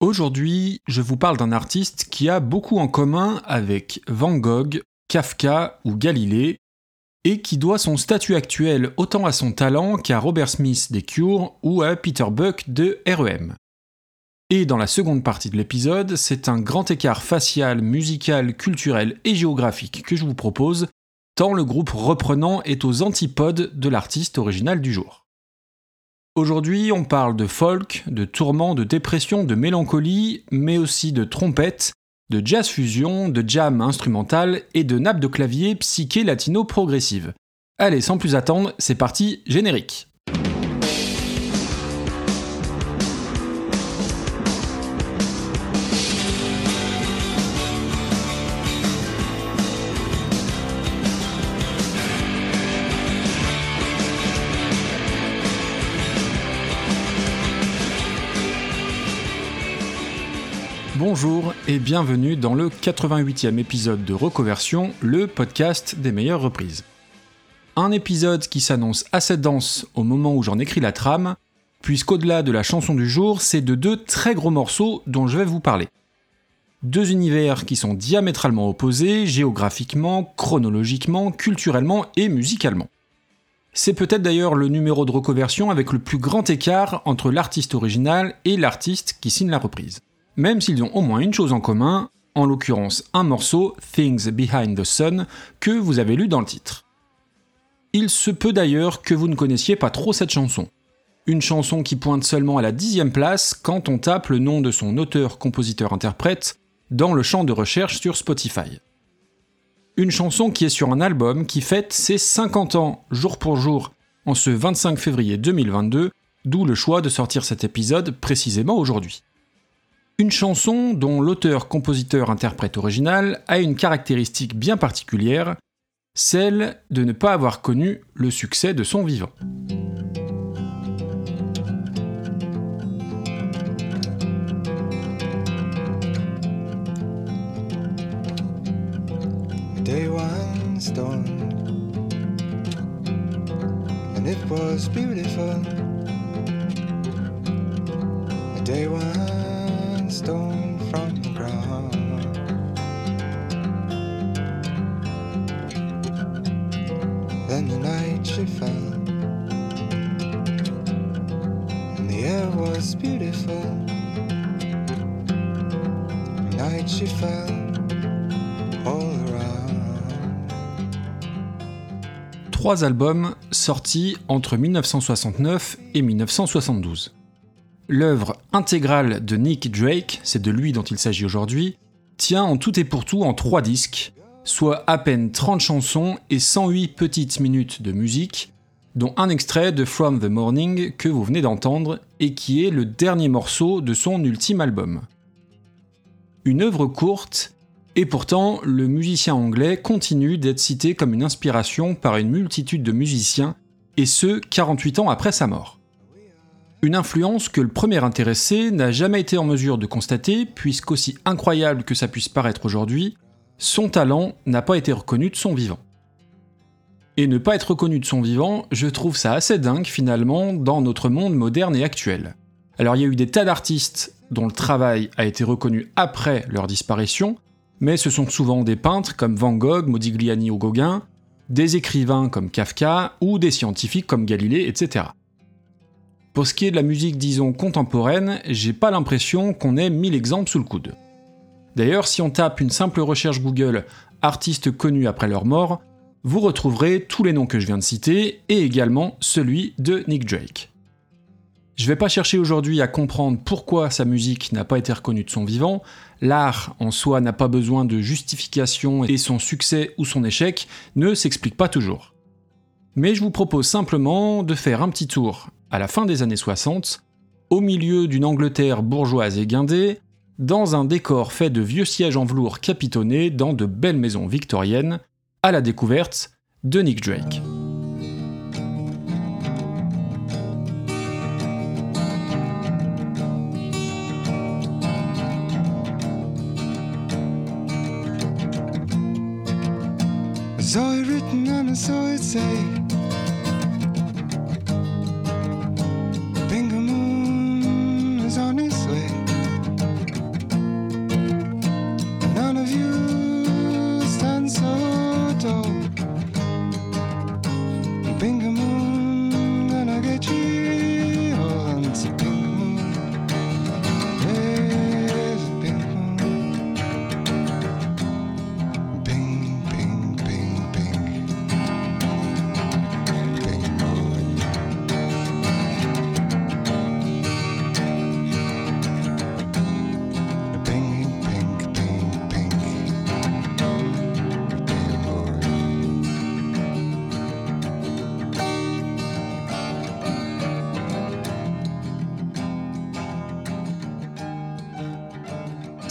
Aujourd'hui, je vous parle d'un artiste qui a beaucoup en commun avec Van Gogh, Kafka ou Galilée, et qui doit son statut actuel autant à son talent qu'à Robert Smith des Cure ou à Peter Buck de REM. Et dans la seconde partie de l'épisode, c'est un grand écart facial, musical, culturel et géographique que je vous propose, tant le groupe reprenant est aux antipodes de l'artiste original du jour. Aujourd'hui, on parle de folk, de tourment, de dépression, de mélancolie, mais aussi de trompette, de jazz fusion, de jam instrumental et de nappe de clavier psyché latino progressive. Allez, sans plus attendre, c'est parti, générique. Bonjour et bienvenue dans le 88e épisode de Reconversion, le podcast des meilleures reprises. Un épisode qui s'annonce assez dense au moment où j'en écris la trame, puisqu'au-delà de la chanson du jour, c'est de deux très gros morceaux dont je vais vous parler. Deux univers qui sont diamétralement opposés, géographiquement, chronologiquement, culturellement et musicalement. C'est peut-être d'ailleurs le numéro de reconversion avec le plus grand écart entre l'artiste original et l'artiste qui signe la reprise même s'ils ont au moins une chose en commun, en l'occurrence un morceau, Things Behind the Sun, que vous avez lu dans le titre. Il se peut d'ailleurs que vous ne connaissiez pas trop cette chanson. Une chanson qui pointe seulement à la dixième place quand on tape le nom de son auteur, compositeur, interprète dans le champ de recherche sur Spotify. Une chanson qui est sur un album qui fête ses 50 ans jour pour jour en ce 25 février 2022, d'où le choix de sortir cet épisode précisément aujourd'hui. Une chanson dont l'auteur-compositeur-interprète original a une caractéristique bien particulière, celle de ne pas avoir connu le succès de son vivant. Stone from the ground. Then the night she fell, and the air was beautiful. Night she fell. Trois albums sortis entre 1969 et 1972. L'œuvre intégrale de Nick Drake, c'est de lui dont il s'agit aujourd'hui, tient en tout et pour tout en trois disques, soit à peine 30 chansons et 108 petites minutes de musique, dont un extrait de From the Morning que vous venez d'entendre et qui est le dernier morceau de son ultime album. Une œuvre courte, et pourtant le musicien anglais continue d'être cité comme une inspiration par une multitude de musiciens, et ce 48 ans après sa mort. Une influence que le premier intéressé n'a jamais été en mesure de constater, puisqu'aussi incroyable que ça puisse paraître aujourd'hui, son talent n'a pas été reconnu de son vivant. Et ne pas être reconnu de son vivant, je trouve ça assez dingue finalement dans notre monde moderne et actuel. Alors il y a eu des tas d'artistes dont le travail a été reconnu après leur disparition, mais ce sont souvent des peintres comme Van Gogh, Modigliani ou Gauguin, des écrivains comme Kafka ou des scientifiques comme Galilée, etc. Pour ce qui est de la musique, disons, contemporaine, j'ai pas l'impression qu'on ait mille exemples sous le coude. D'ailleurs, si on tape une simple recherche Google artistes connus après leur mort, vous retrouverez tous les noms que je viens de citer et également celui de Nick Drake. Je vais pas chercher aujourd'hui à comprendre pourquoi sa musique n'a pas été reconnue de son vivant, l'art en soi n'a pas besoin de justification et son succès ou son échec ne s'explique pas toujours. Mais je vous propose simplement de faire un petit tour à la fin des années 60, au milieu d'une Angleterre bourgeoise et guindée, dans un décor fait de vieux sièges en velours capitonnés dans de belles maisons victoriennes, à la découverte de Nick Drake.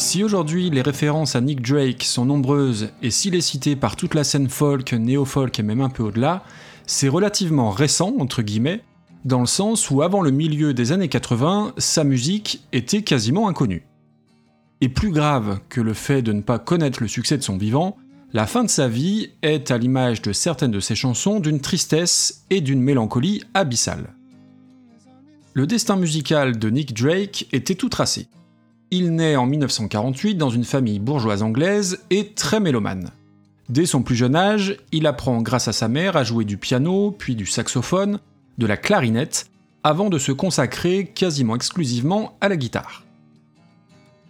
Si aujourd'hui les références à Nick Drake sont nombreuses et s'il est cité par toute la scène folk, néo-folk et même un peu au-delà, c'est relativement récent, entre guillemets, dans le sens où avant le milieu des années 80, sa musique était quasiment inconnue. Et plus grave que le fait de ne pas connaître le succès de son vivant, la fin de sa vie est, à l'image de certaines de ses chansons, d'une tristesse et d'une mélancolie abyssale. Le destin musical de Nick Drake était tout tracé. Il naît en 1948 dans une famille bourgeoise anglaise et très mélomane. Dès son plus jeune âge, il apprend grâce à sa mère à jouer du piano, puis du saxophone, de la clarinette, avant de se consacrer quasiment exclusivement à la guitare.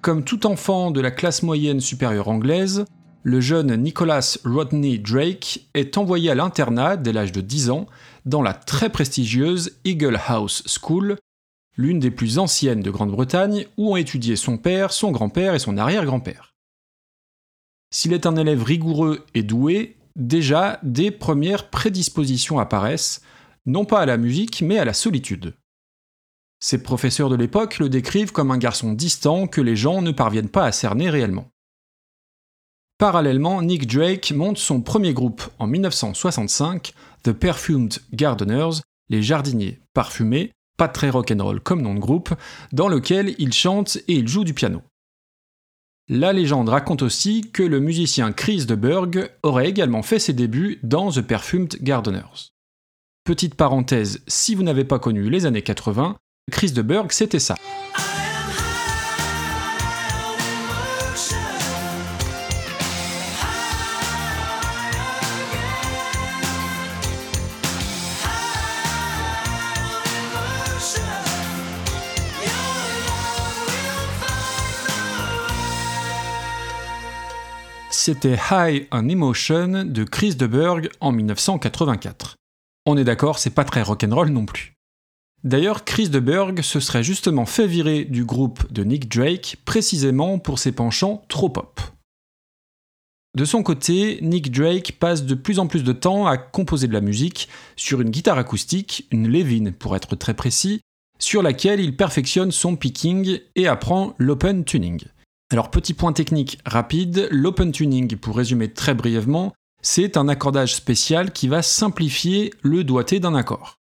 Comme tout enfant de la classe moyenne supérieure anglaise, le jeune Nicholas Rodney Drake est envoyé à l'internat dès l'âge de 10 ans dans la très prestigieuse Eagle House School, l'une des plus anciennes de Grande-Bretagne, où ont étudié son père, son grand-père et son arrière-grand-père. S'il est un élève rigoureux et doué, déjà des premières prédispositions apparaissent, non pas à la musique, mais à la solitude. Ses professeurs de l'époque le décrivent comme un garçon distant que les gens ne parviennent pas à cerner réellement. Parallèlement, Nick Drake monte son premier groupe en 1965, The Perfumed Gardeners, les jardiniers parfumés, pas très rock'n'roll comme nom de groupe, dans lequel il chante et il joue du piano. La légende raconte aussi que le musicien Chris de Burgh aurait également fait ses débuts dans The Perfumed Gardeners. Petite parenthèse, si vous n'avez pas connu les années 80, Chris de Burgh c'était ça. C'était High on Emotion de Chris de Burgh en 1984. On est d'accord, c'est pas très rock'n'roll non plus. D'ailleurs, Chris de Burgh se serait justement fait virer du groupe de Nick Drake précisément pour ses penchants trop pop. De son côté, Nick Drake passe de plus en plus de temps à composer de la musique sur une guitare acoustique, une Levin pour être très précis, sur laquelle il perfectionne son picking et apprend l'open tuning. Alors petit point technique rapide, l'open tuning, pour résumer très brièvement, c'est un accordage spécial qui va simplifier le doigté d'un accord.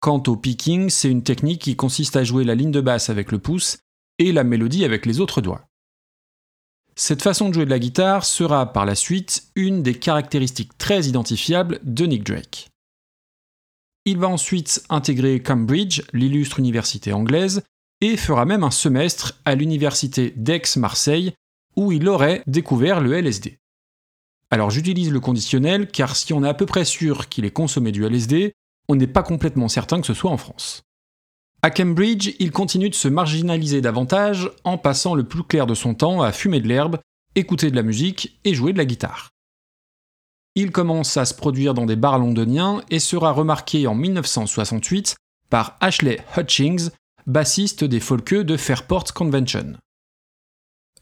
Quant au picking, c'est une technique qui consiste à jouer la ligne de basse avec le pouce et la mélodie avec les autres doigts. Cette façon de jouer de la guitare sera par la suite une des caractéristiques très identifiables de Nick Drake. Il va ensuite intégrer Cambridge, l'illustre université anglaise, et fera même un semestre à l'université d'Aix-Marseille où il aurait découvert le LSD. Alors j'utilise le conditionnel car si on est à peu près sûr qu'il ait consommé du LSD, on n'est pas complètement certain que ce soit en France. À Cambridge, il continue de se marginaliser davantage en passant le plus clair de son temps à fumer de l'herbe, écouter de la musique et jouer de la guitare. Il commence à se produire dans des bars londoniens et sera remarqué en 1968 par Ashley Hutchings, bassiste des Folkeux de Fairport Convention.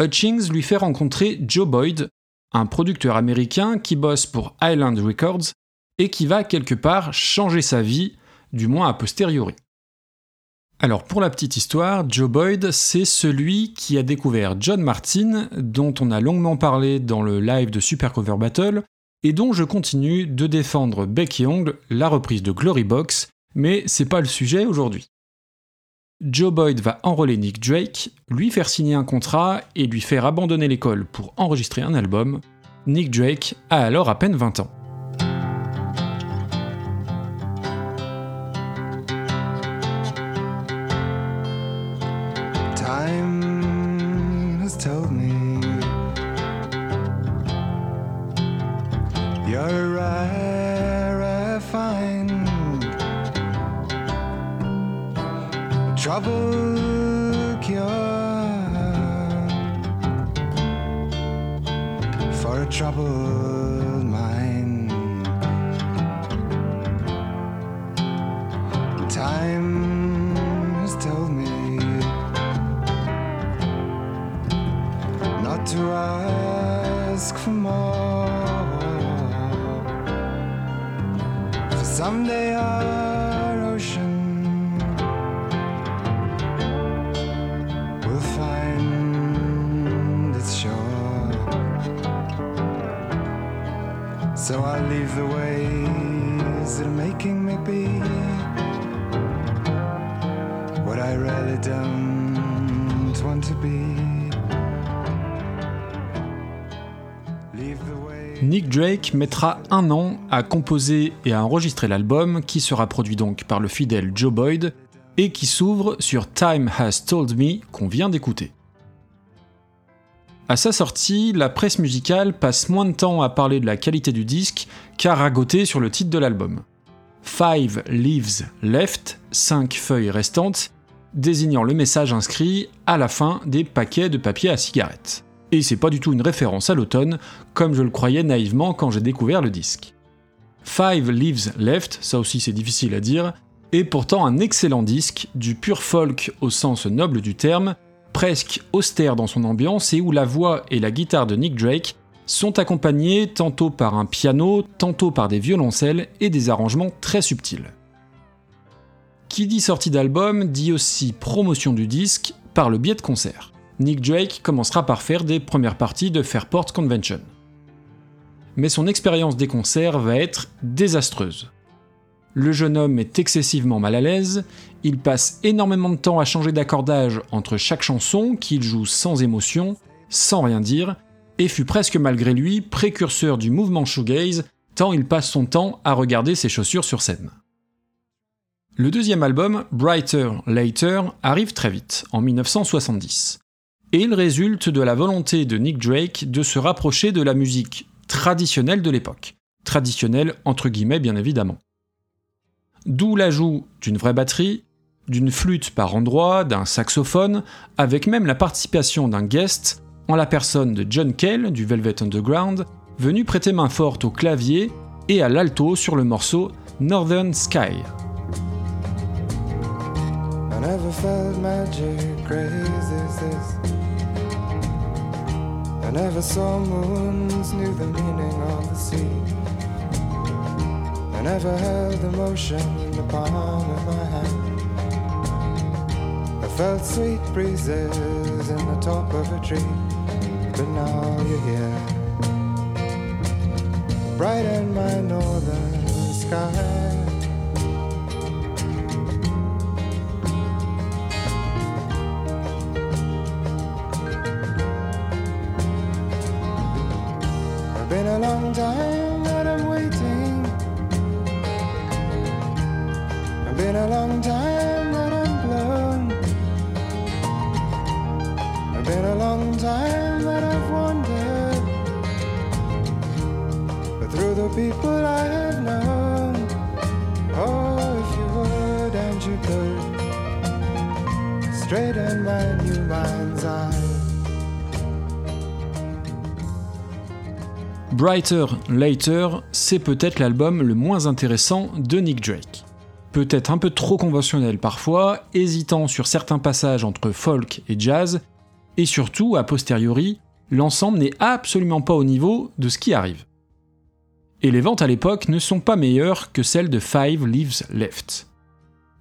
Hutchings lui fait rencontrer Joe Boyd, un producteur américain qui bosse pour Island Records et qui va quelque part changer sa vie, du moins a posteriori. Alors pour la petite histoire, Joe Boyd, c'est celui qui a découvert John Martin, dont on a longuement parlé dans le live de Super Cover Battle, et dont je continue de défendre bec et ongle la reprise de Glory Box, mais c'est pas le sujet aujourd'hui. Joe Boyd va enrôler Nick Drake, lui faire signer un contrat et lui faire abandonner l'école pour enregistrer un album. Nick Drake a alors à peine 20 ans. Trouble cure for a troubled mind. Time has told me not to ask for more. For someday our Nick Drake mettra un an à composer et à enregistrer l'album, qui sera produit donc par le fidèle Joe Boyd, et qui s'ouvre sur Time Has Told Me qu'on vient d'écouter. À sa sortie, la presse musicale passe moins de temps à parler de la qualité du disque qu'à ragoter sur le titre de l'album. Five Leaves Left, 5 feuilles restantes, désignant le message inscrit à la fin des paquets de papier à cigarettes. Et c'est pas du tout une référence à l'automne, comme je le croyais naïvement quand j'ai découvert le disque. Five Leaves Left, ça aussi c'est difficile à dire, est pourtant un excellent disque, du pur folk au sens noble du terme, presque austère dans son ambiance et où la voix et la guitare de Nick Drake sont accompagnées tantôt par un piano, tantôt par des violoncelles et des arrangements très subtils. Qui dit sortie d'album dit aussi promotion du disque par le biais de concerts. Nick Drake commencera par faire des premières parties de Fairport Convention. Mais son expérience des concerts va être désastreuse. Le jeune homme est excessivement mal à l'aise, il passe énormément de temps à changer d'accordage entre chaque chanson qu'il joue sans émotion, sans rien dire, et fut presque malgré lui précurseur du mouvement shoegaze tant il passe son temps à regarder ses chaussures sur scène. Le deuxième album, Brighter Later, arrive très vite, en 1970 et il résulte de la volonté de Nick Drake de se rapprocher de la musique traditionnelle de l'époque. Traditionnelle entre guillemets bien évidemment. D'où l'ajout d'une vraie batterie, d'une flûte par endroit, d'un saxophone, avec même la participation d'un guest en la personne de John Cale du Velvet Underground, venu prêter main forte au clavier et à l'alto sur le morceau Northern Sky. I never moons, knew the meaning of the sea. I never the palm of my hand. Felt sweet breezes in the top of a tree, but now you're here. Bright in my northern sky. Brighter Later, c'est peut-être l'album le moins intéressant de Nick Drake. Peut-être un peu trop conventionnel parfois, hésitant sur certains passages entre folk et jazz, et surtout, a posteriori, l'ensemble n'est absolument pas au niveau de ce qui arrive. Et les ventes à l'époque ne sont pas meilleures que celles de Five Leaves Left.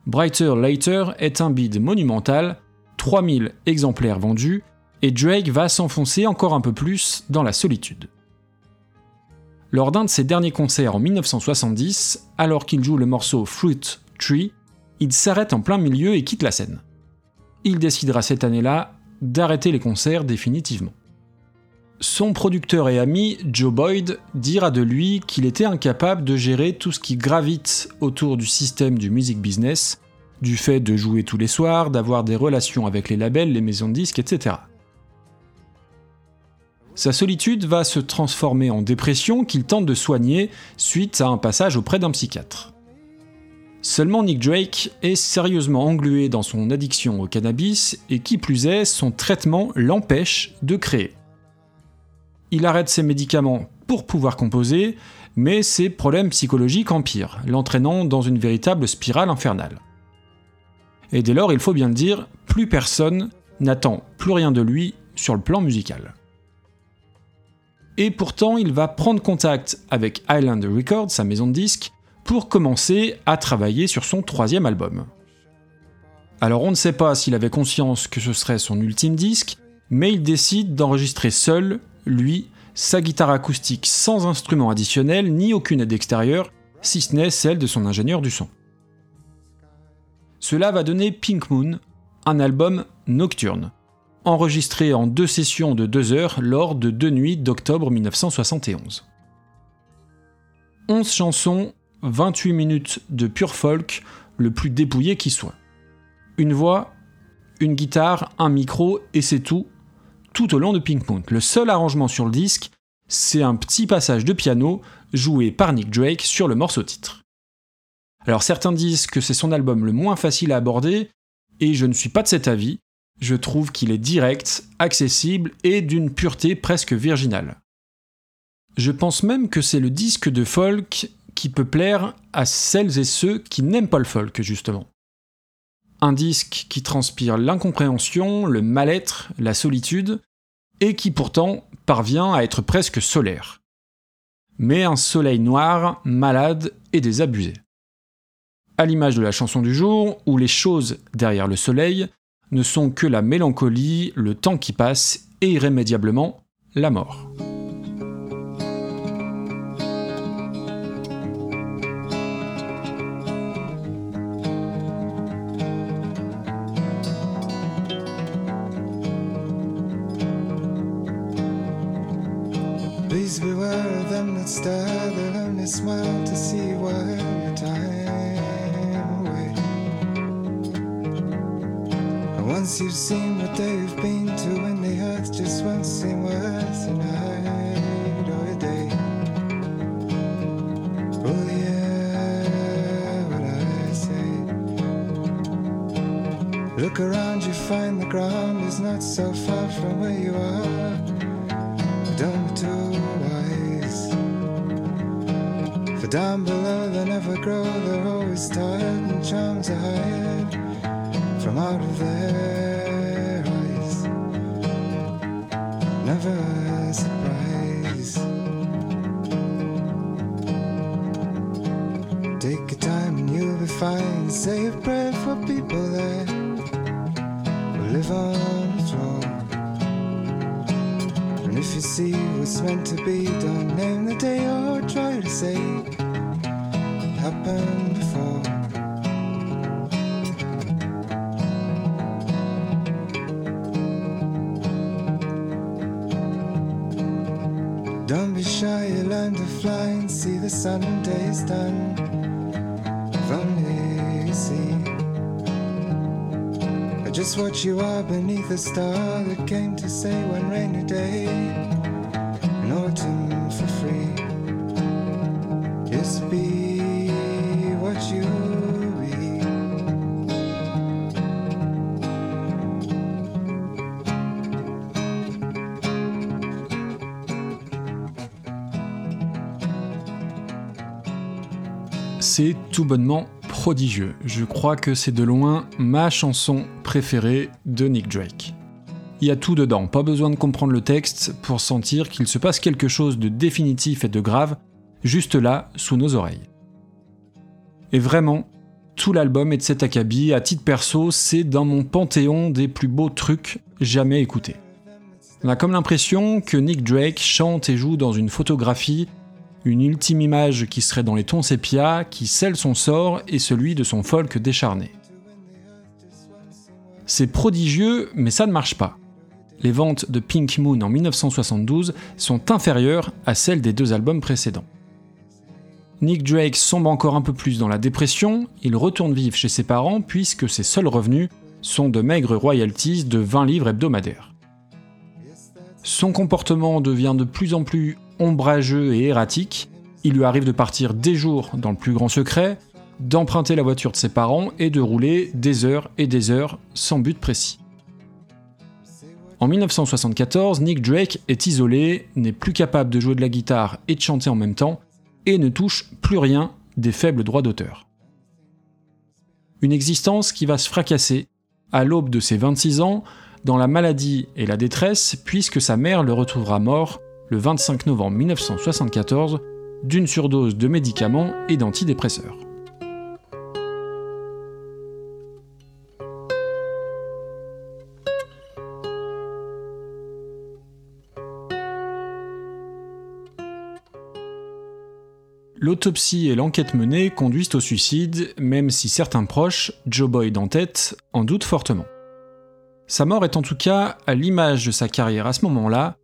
Brighter Later est un bid monumental, 3000 exemplaires vendus, et Drake va s'enfoncer encore un peu plus dans la solitude. Lors d'un de ses derniers concerts en 1970, alors qu'il joue le morceau Fruit Tree, il s'arrête en plein milieu et quitte la scène. Il décidera cette année-là d'arrêter les concerts définitivement. Son producteur et ami, Joe Boyd, dira de lui qu'il était incapable de gérer tout ce qui gravite autour du système du music business, du fait de jouer tous les soirs, d'avoir des relations avec les labels, les maisons de disques, etc. Sa solitude va se transformer en dépression qu'il tente de soigner suite à un passage auprès d'un psychiatre. Seulement Nick Drake est sérieusement englué dans son addiction au cannabis et qui plus est, son traitement l'empêche de créer. Il arrête ses médicaments pour pouvoir composer, mais ses problèmes psychologiques empirent, l'entraînant dans une véritable spirale infernale. Et dès lors, il faut bien le dire, plus personne n'attend plus rien de lui sur le plan musical et pourtant il va prendre contact avec Island Records, sa maison de disques, pour commencer à travailler sur son troisième album. Alors on ne sait pas s'il avait conscience que ce serait son ultime disque, mais il décide d'enregistrer seul, lui, sa guitare acoustique sans instrument additionnel ni aucune aide extérieure, si ce n'est celle de son ingénieur du son. Cela va donner Pink Moon, un album nocturne, enregistré en deux sessions de deux heures lors de deux nuits d'octobre 1971. 11 chansons, 28 minutes de pure folk, le plus dépouillé qui soit. Une voix, une guitare, un micro et c'est tout, tout au long de Pink Moon. Le seul arrangement sur le disque, c'est un petit passage de piano joué par Nick Drake sur le morceau titre. Alors certains disent que c'est son album le moins facile à aborder, et je ne suis pas de cet avis, je trouve qu'il est direct, accessible et d'une pureté presque virginale. Je pense même que c'est le disque de folk qui peut plaire à celles et ceux qui n'aiment pas le folk, justement. Un disque qui transpire l'incompréhension, le mal-être, la solitude, et qui pourtant parvient à être presque solaire. Mais un soleil noir, malade et désabusé. À l'image de la chanson du jour, où les choses derrière le soleil ne sont que la mélancolie, le temps qui passe et irrémédiablement la mort. Just what you are beneath a star that came to say one rainy day in autumn for free. Just be what you be. C'est tout bonnement prodigieux. Je crois que c'est de loin ma chanson préférée de Nick Drake. Il y a tout dedans, pas besoin de comprendre le texte pour sentir qu'il se passe quelque chose de définitif et de grave juste là, sous nos oreilles. Et vraiment, tout l'album est de cet acabit, à titre perso, c'est dans mon panthéon des plus beaux trucs jamais écoutés. On a comme l'impression que Nick Drake chante et joue dans une photographie une ultime image qui serait dans les tons sépia, qui scelle son sort et celui de son folk décharné. C'est prodigieux, mais ça ne marche pas. Les ventes de Pink Moon en 1972 sont inférieures à celles des deux albums précédents. Nick Drake sombre encore un peu plus dans la dépression, il retourne vivre chez ses parents puisque ses seuls revenus sont de maigres royalties de 20 livres hebdomadaires. Son comportement devient de plus en plus ombrageux et erratique, il lui arrive de partir des jours dans le plus grand secret, d'emprunter la voiture de ses parents et de rouler des heures et des heures sans but précis. En 1974, Nick Drake est isolé, n'est plus capable de jouer de la guitare et de chanter en même temps, et ne touche plus rien des faibles droits d'auteur. Une existence qui va se fracasser à l'aube de ses 26 ans, dans la maladie et la détresse, puisque sa mère le retrouvera mort le 25 novembre 1974 d'une surdose de médicaments et d'antidépresseurs. Et l'enquête menée conduisent au suicide, même si certains proches, Joe Boyd en tête, en doutent fortement. Sa mort est en tout cas à l'image de sa carrière à ce moment-là,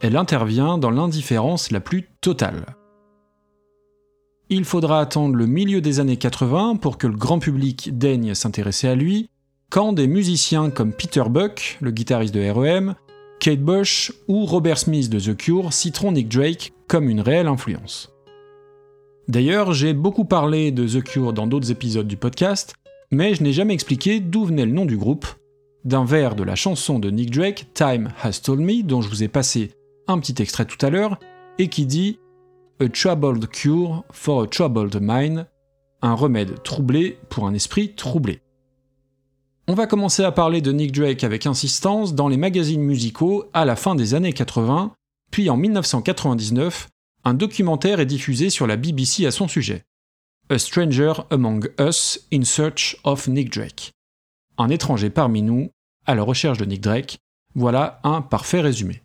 elle intervient dans l'indifférence la plus totale. Il faudra attendre le milieu des années 80 pour que le grand public daigne s'intéresser à lui, quand des musiciens comme Peter Buck, le guitariste de REM, Kate Bush ou Robert Smith de The Cure citeront Nick Drake comme une réelle influence. D'ailleurs, j'ai beaucoup parlé de The Cure dans d'autres épisodes du podcast, mais je n'ai jamais expliqué d'où venait le nom du groupe, d'un vers de la chanson de Nick Drake, Time Has Told Me, dont je vous ai passé un petit extrait tout à l'heure, et qui dit A troubled cure for a troubled mind, un remède troublé pour un esprit troublé. On va commencer à parler de Nick Drake avec insistance dans les magazines musicaux à la fin des années 80, puis en 1999, un documentaire est diffusé sur la BBC à son sujet. A Stranger Among Us in Search of Nick Drake. Un étranger parmi nous, à la recherche de Nick Drake, voilà un parfait résumé.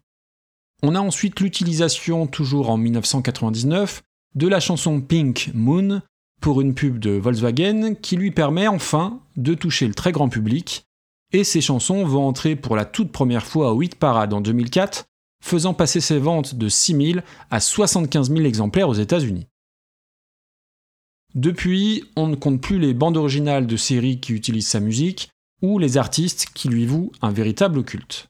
On a ensuite l'utilisation, toujours en 1999, de la chanson Pink Moon pour une pub de Volkswagen qui lui permet enfin de toucher le très grand public, et ces chansons vont entrer pour la toute première fois au 8 parade en 2004, faisant passer ses ventes de 6 000 à 75 000 exemplaires aux États-Unis. Depuis, on ne compte plus les bandes originales de séries qui utilisent sa musique, ou les artistes qui lui vouent un véritable culte.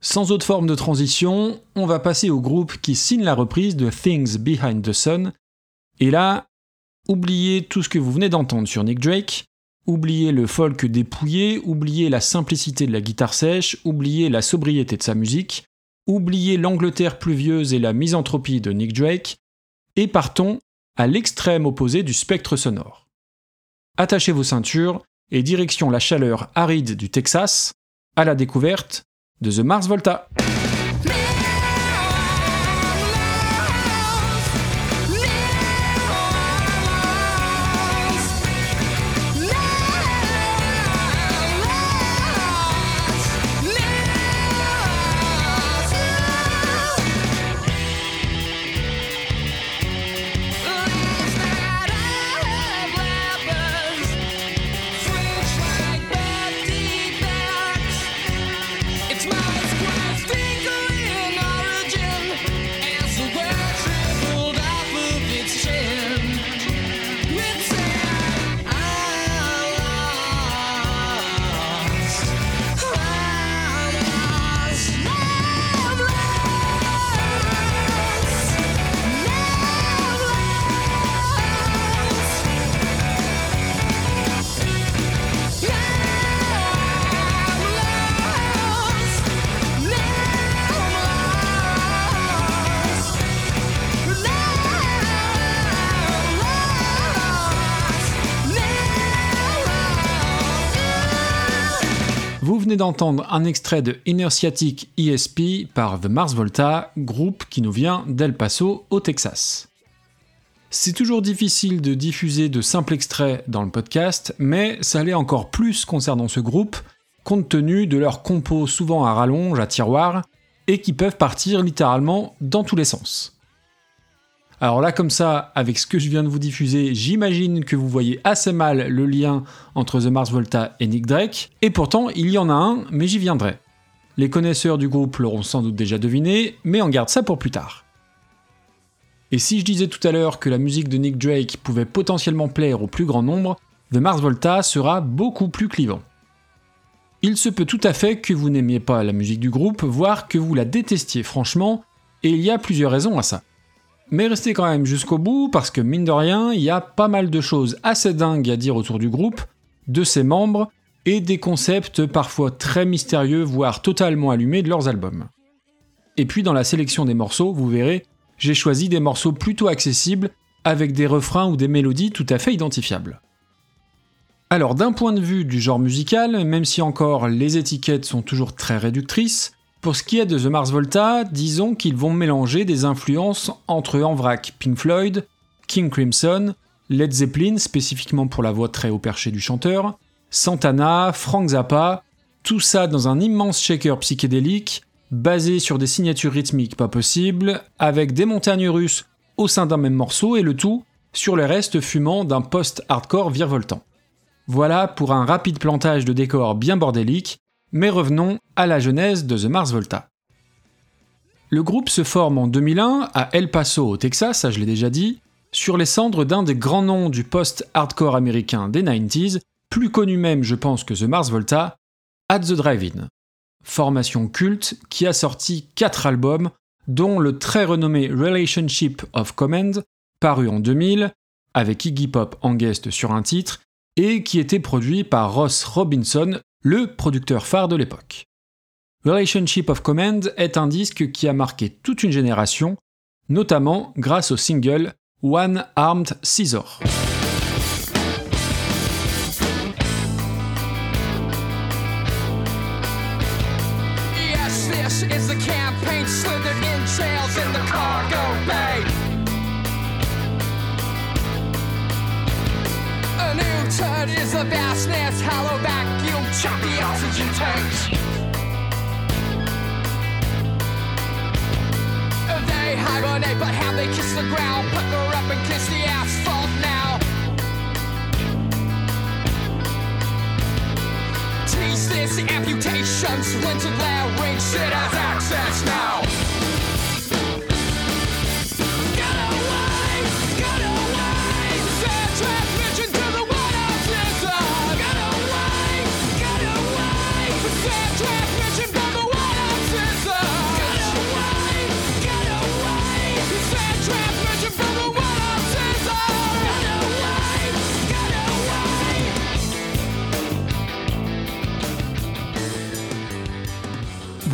Sans autre forme de transition, on va passer au groupe qui signe la reprise de Things Behind the Sun et là, oubliez tout ce que vous venez d'entendre sur Nick Drake, oubliez le folk dépouillé, oubliez la simplicité de la guitare sèche, oubliez la sobriété de sa musique, oubliez l'Angleterre pluvieuse et la misanthropie de Nick Drake, et partons à l'extrême opposé du spectre sonore. Attachez vos ceintures et direction la chaleur aride du Texas à la découverte de The Mars Volta. D'entendre un extrait de Inertiatic ESP par The Mars Volta, groupe qui nous vient d'El Paso, au Texas. C'est toujours difficile de diffuser de simples extraits dans le podcast, mais ça l'est encore plus concernant ce groupe, compte tenu de leurs compos souvent à rallonge, à tiroir, et qui peuvent partir littéralement dans tous les sens. Alors là, comme ça, avec ce que je viens de vous diffuser, j'imagine que vous voyez assez mal le lien entre The Mars Volta et Nick Drake, et pourtant il y en a un, mais j'y viendrai. Les connaisseurs du groupe l'auront sans doute déjà deviné, mais on garde ça pour plus tard. Et si je disais tout à l'heure que la musique de Nick Drake pouvait potentiellement plaire au plus grand nombre, The Mars Volta sera beaucoup plus clivant. Il se peut tout à fait que vous n'aimiez pas la musique du groupe, voire que vous la détestiez franchement, et il y a plusieurs raisons à ça. Mais restez quand même jusqu'au bout parce que mine de rien, il y a pas mal de choses assez dingues à dire autour du groupe, de ses membres et des concepts parfois très mystérieux, voire totalement allumés de leurs albums. Et puis dans la sélection des morceaux, vous verrez, j'ai choisi des morceaux plutôt accessibles avec des refrains ou des mélodies tout à fait identifiables. Alors d'un point de vue du genre musical, même si encore les étiquettes sont toujours très réductrices, pour ce qui est de The Mars Volta, disons qu'ils vont mélanger des influences entre en vrac Pink Floyd, King Crimson, Led Zeppelin, spécifiquement pour la voix très haut perché du chanteur, Santana, Frank Zappa, tout ça dans un immense shaker psychédélique, basé sur des signatures rythmiques pas possibles, avec des montagnes russes au sein d'un même morceau et le tout sur les restes fumants d'un post-hardcore virevoltant. Voilà pour un rapide plantage de décors bien bordélique, mais revenons à la genèse de The Mars Volta. Le groupe se forme en 2001 à El Paso au Texas, ça je l'ai déjà dit, sur les cendres d'un des grands noms du post-hardcore américain des 90s, plus connu même je pense que The Mars Volta, At the Drive-In. Formation culte qui a sorti 4 albums, dont le très renommé Relationship of Command, paru en 2000, avec Iggy Pop en guest sur un titre, et qui était produit par Ross Robinson, le producteur phare de l'époque. Relationship of Command est un disque qui a marqué toute une génération, notamment grâce au single One Armed Scissor. Chop the oxygen tanks. They hibernate, but how they kiss the ground, pucker up and kiss the asphalt now. Tease this amputations, winter rings, it has access now.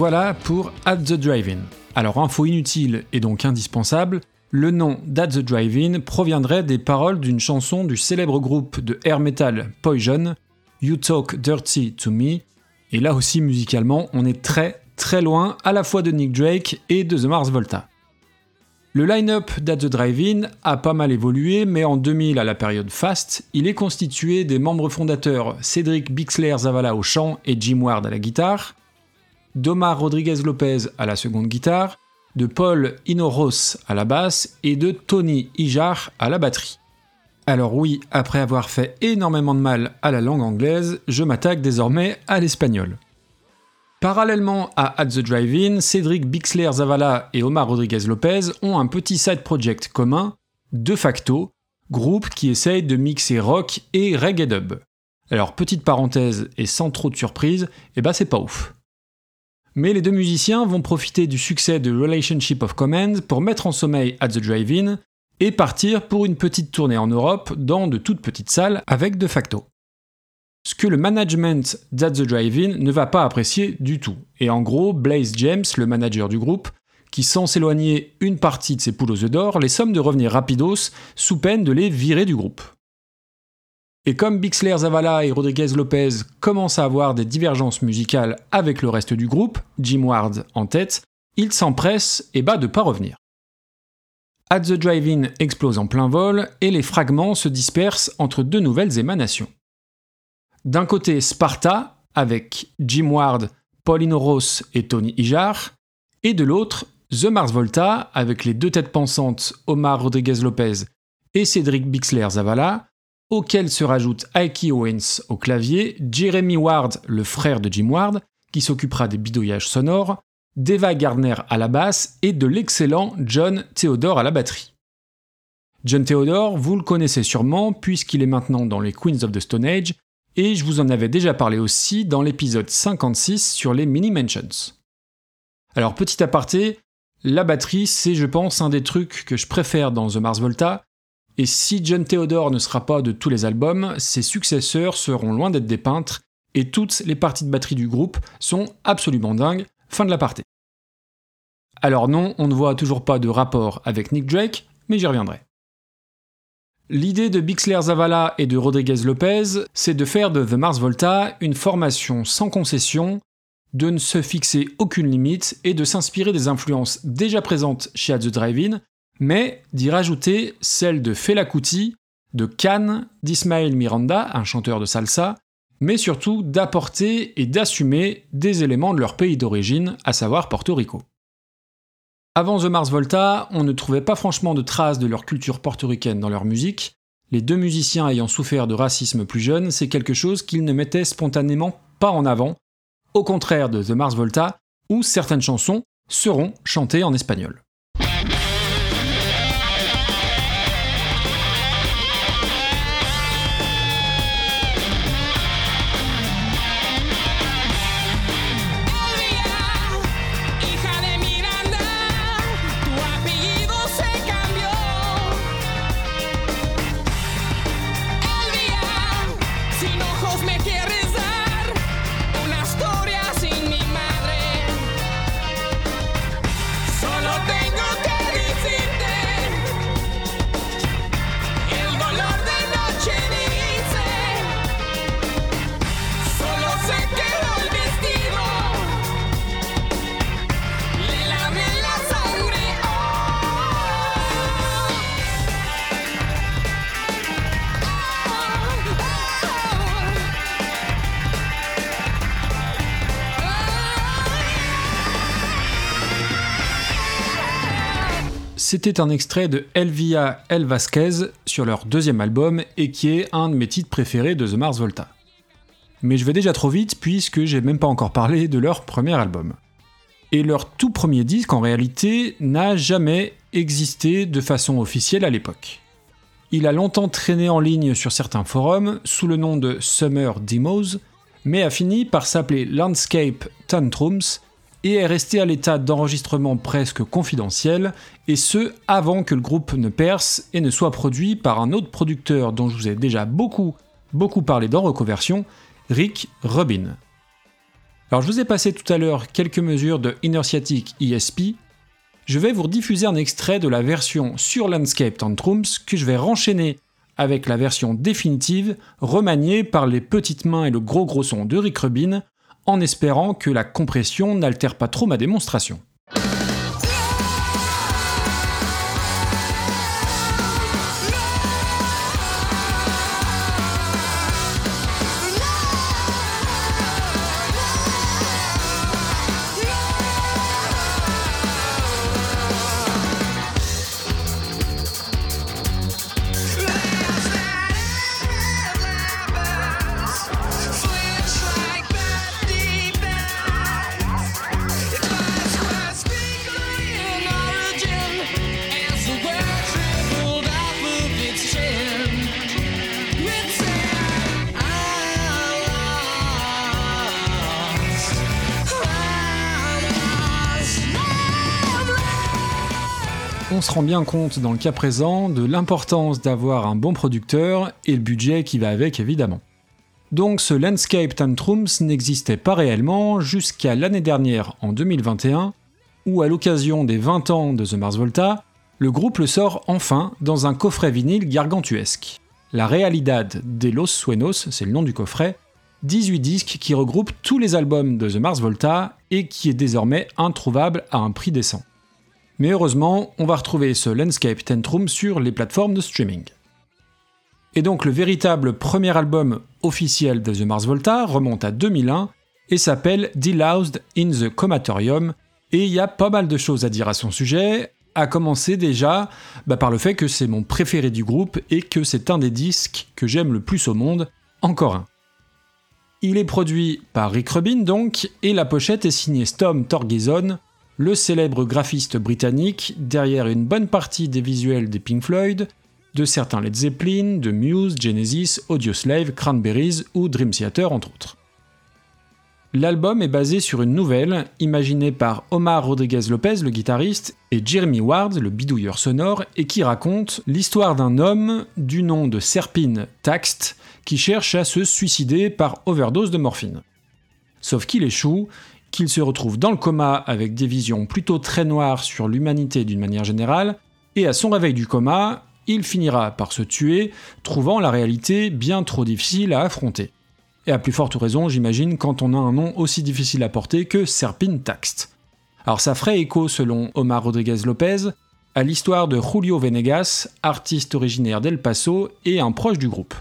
Voilà pour At the Drive-In. Alors, info inutile et donc indispensable, le nom d'At the Drive-In proviendrait des paroles d'une chanson du célèbre groupe de air metal Poison, You Talk Dirty to Me, et là aussi musicalement, on est très très loin à la fois de Nick Drake et de The Mars Volta. Le line-up d'At the Drive-In a pas mal évolué, mais en 2000, à la période Fast, il est constitué des membres fondateurs Cédric Bixler Zavala au chant et Jim Ward à la guitare, d'Omar Rodriguez Lopez à la seconde guitare, de Paul Inoros à la basse et de Tony Ijar à la batterie. Alors oui, après avoir fait énormément de mal à la langue anglaise, je m'attaque désormais à l'espagnol. Parallèlement à At the Drive-In, Cédric Bixler Zavala et Omar Rodriguez Lopez ont un petit side project commun, De facto, groupe qui essaye de mixer rock et reggae dub. Alors petite parenthèse et sans trop de surprise, eh ben c'est pas ouf. Mais les deux musiciens vont profiter du succès de Relationship of Command pour mettre en sommeil At the Drive-In et partir pour une petite tournée en Europe dans de toutes petites salles avec De facto. Ce que le management d'At the Drive-In ne va pas apprécier du tout. Et en gros, Blaze James, le manager du groupe, qui sans s'éloigner une partie de ses poules aux œufs d'or, les somme de revenir rapidos sous peine de les virer du groupe. Et comme Bixler Zavala et Rodriguez Lopez commencent à avoir des divergences musicales avec le reste du groupe, Jim Ward en tête, ils s'empressent et bat de pas revenir. At the Drive-In explose en plein vol et les fragments se dispersent entre deux nouvelles émanations. D'un côté Sparta, avec Jim Ward, Pauline Ross et Tony Ijar, et de l'autre The Mars Volta, avec les deux têtes pensantes Omar Rodriguez Lopez et Cédric Bixler Zavala, auxquels se rajoute Ike Owens au clavier, Jeremy Ward, le frère de Jim Ward, qui s'occupera des bidouillages sonores, Deva Gardner à la basse et de l'excellent John Theodore à la batterie. John Theodore, vous le connaissez sûrement puisqu'il est maintenant dans les Queens of the Stone Age, et je vous en avais déjà parlé aussi dans l'épisode 56 sur les mini mentions. Alors petit aparté, la batterie c'est je pense un des trucs que je préfère dans The Mars Volta, et si John Theodore ne sera pas de tous les albums, ses successeurs seront loin d'être des peintres, et toutes les parties de batterie du groupe sont absolument dingues, fin de l'aparté. Alors non, on ne voit toujours pas de rapport avec Nick Drake, mais j'y reviendrai. L'idée de Bixler Zavala et de Rodriguez Lopez, c'est de faire de The Mars Volta une formation sans concession, de ne se fixer aucune limite et de s'inspirer des influences déjà présentes chez At the Drive-In, mais d'y rajouter celle de Fela Kuti, de Khan, d'Ismael Miranda, un chanteur de salsa, mais surtout d'apporter et d'assumer des éléments de leur pays d'origine, à savoir Porto Rico. Avant The Mars Volta, on ne trouvait pas franchement de traces de leur culture portoricaine dans leur musique. Les deux musiciens ayant souffert de racisme plus jeune, c'est quelque chose qu'ils ne mettaient spontanément pas en avant, au contraire de The Mars Volta, où certaines chansons seront chantées en espagnol. C'était un extrait de Elvia El Vasquez sur leur deuxième album et qui est un de mes titres préférés de The Mars Volta. Mais je vais déjà trop vite puisque j'ai même pas encore parlé de leur premier album. Et leur tout premier disque en réalité n'a jamais existé de façon officielle à l'époque. Il a longtemps traîné en ligne sur certains forums sous le nom de Summer Demos, mais a fini par s'appeler Landscape Tantrums et est resté à l'état d'enregistrement presque confidentiel, et ce avant que le groupe ne perce et ne soit produit par un autre producteur dont je vous ai déjà beaucoup, beaucoup parlé dans Reconversion, Rick Rubin. Alors je vous ai passé tout à l'heure quelques mesures de Inertiatic ESP, je vais vous rediffuser un extrait de la version sur Landscape Tantrums que je vais renchaîner avec la version définitive remaniée par les petites mains et le gros gros son de Rick Rubin en espérant que la compression n'altère pas trop ma démonstration. On se rend bien compte dans le cas présent de l'importance d'avoir un bon producteur et le budget qui va avec évidemment. Donc ce Landscape Tantrums n'existait pas réellement jusqu'à l'année dernière en 2021 où à l'occasion des 20 ans de The Mars Volta, le groupe le sort enfin dans un coffret vinyle gargantuesque. La Realidad de los Suenos, c'est le nom du coffret, 18 disques qui regroupent tous les albums de The Mars Volta et qui est désormais introuvable à un prix décent. Mais heureusement, on va retrouver ce Landscape Tantrum sur les plateformes de streaming. Et donc le véritable premier album officiel de The Mars Volta remonte à 2001 et s'appelle Deloused in the Comatorium, et il y a pas mal de choses à dire à son sujet, à commencer déjà bah, par le fait que c'est mon préféré du groupe et que c'est un des disques que j'aime le plus au monde, encore un. Il est produit par Rick Rubin donc, et la pochette est signée Storm Torgeson, le célèbre graphiste britannique derrière une bonne partie des visuels des Pink Floyd, de certains Led Zeppelin, de Muse, Genesis, Audioslave, Cranberries ou Dream Theater entre autres. L'album est basé sur une nouvelle imaginée par Omar Rodriguez Lopez, le guitariste, et Jeremy Ward, le bidouilleur sonore, et qui raconte l'histoire d'un homme du nom de Serpine Taxt qui cherche à se suicider par overdose de morphine. Sauf qu'il échoue, qu'il se retrouve dans le coma avec des visions plutôt très noires sur l'humanité d'une manière générale, et à son réveil du coma, il finira par se tuer, trouvant la réalité bien trop difficile à affronter. Et à plus forte raison, j'imagine, quand on a un nom aussi difficile à porter que Serpine Taxt. Alors ça ferait écho, selon Omar Rodriguez Lopez, à l'histoire de Julio Venegas, artiste originaire d'El Paso et un proche du groupe.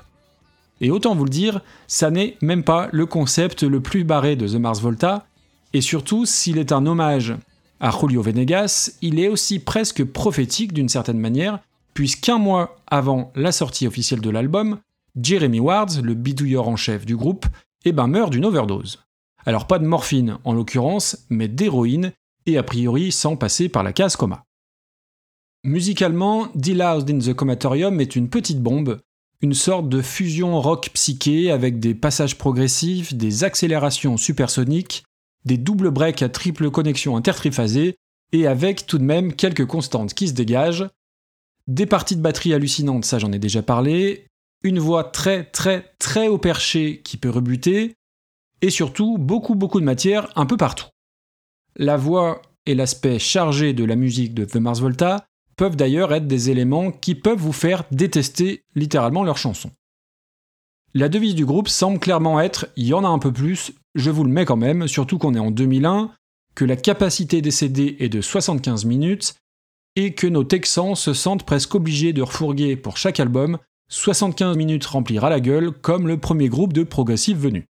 Et autant vous le dire, ça n'est même pas le concept le plus barré de The Mars Volta, et surtout s'il est un hommage à Julio Venegas, il est aussi presque prophétique d'une certaine manière, puisqu'un mois avant la sortie officielle de l'album, Jeremy Wards, le bidouilleur en chef du groupe, eh ben meurt d'une overdose. Alors pas de morphine en l'occurrence, mais d'héroïne, et a priori sans passer par la case coma. Musicalement, Deloused in the Comatorium est une petite bombe, une sorte de fusion rock psyché avec des passages progressifs, des accélérations supersoniques, des doubles breaks à triple connexion intertriphasée, et avec tout de même quelques constantes qui se dégagent, des parties de batterie hallucinantes, ça j'en ai déjà parlé, une voix très très très haut perché qui peut rebuter, et surtout beaucoup beaucoup de matière un peu partout. La voix et l'aspect chargé de la musique de The Mars Volta peuvent d'ailleurs être des éléments qui peuvent vous faire détester littéralement leur chanson. La devise du groupe semble clairement être il y en a un peu plus, je vous le mets quand même, surtout qu'on est en 2001, que la capacité des CD est de 75 minutes et que nos Texans se sentent presque obligés de refourguer pour chaque album 75 minutes remplir à la gueule comme le premier groupe de progressifs venu.